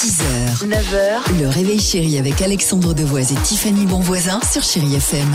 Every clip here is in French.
6h, 9h, le réveil chéri avec Alexandre Devoise et Tiffany Bonvoisin sur Chérie FM.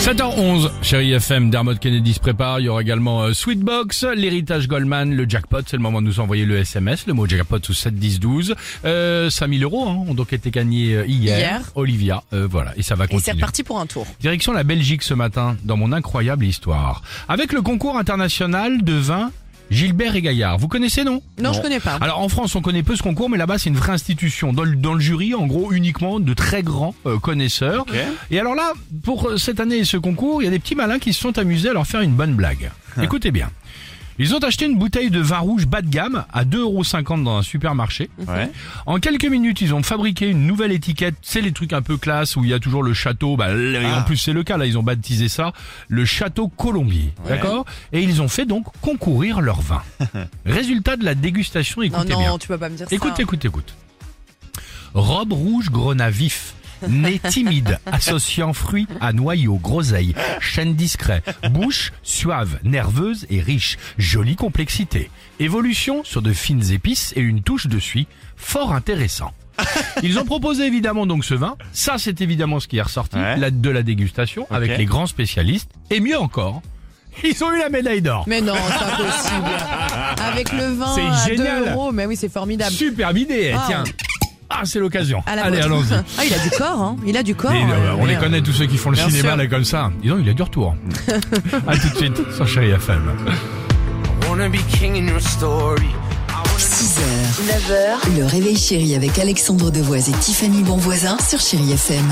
7h11, chérie FM, Dermot Kennedy se prépare. Il y aura également euh, Sweetbox, l'héritage Goldman, le jackpot. C'est le moment de nous envoyer le SMS, le mot jackpot sous 7 10 12. Euh, 5000 euros hein, ont donc été gagnés euh, hier. Hier. Olivia, euh, voilà, et ça va Et c'est continuer. reparti pour un tour. Direction la Belgique ce matin, dans mon incroyable histoire. Avec le concours international de vin Gilbert et Gaillard. Vous connaissez, non? Non, je connais pas. alors en France, on connaît peu ce concours, mais là-bas, c'est une vraie institution. Dans le, dans le jury, en gros, uniquement de très grands euh, connaisseurs. Et alors là, pour euh, cette année et ce concours, il y a des petits malins qui se sont amusés à leur faire une bonne blague. Écoutez bien. Ils ont acheté une bouteille de vin rouge bas de gamme à 2,50€ dans un supermarché. En quelques minutes, ils ont fabriqué une nouvelle étiquette. C'est les trucs un peu classe où il y a toujours le château. Bah, En plus, c'est le cas. Là, ils ont baptisé ça le château Colombier. D'accord? Et ils ont fait donc concourir leur vin. Résultat de la dégustation, non, écoutez non, bien. tu peux pas me dire Écoute, ça. écoute, écoute. Robe rouge grenat vif. Nez timide, associant fruits à noyaux, groseille, chêne discret, bouche suave, nerveuse et riche, jolie complexité. Évolution sur de fines épices et une touche de suie, fort intéressant. Ils ont proposé évidemment donc ce vin. Ça, c'est évidemment ce qui est ressorti Ouais. la- de la dégustation avec les grands spécialistes. Et mieux encore, ils ont eu la médaille d'or. Mais non, c'est impossible. Avec le vin C'est à 2 génial. euros, mais oui, c'est formidable. Superbe idée, Ah. tiens. Ah, c'est l'occasion. À la Allez, allons-y. Ah, il a du corps, hein. Il a du corps. Et, euh, euh, on les connaît tous ceux qui font le bien cinéma sûr. là comme ça. Dis donc, il a du retour. à tout de suite sur Chérie FM. 6h, 9h, le réveil chéri avec Alexandre Devoise et Tiffany Bonvoisin sur Chérie FM.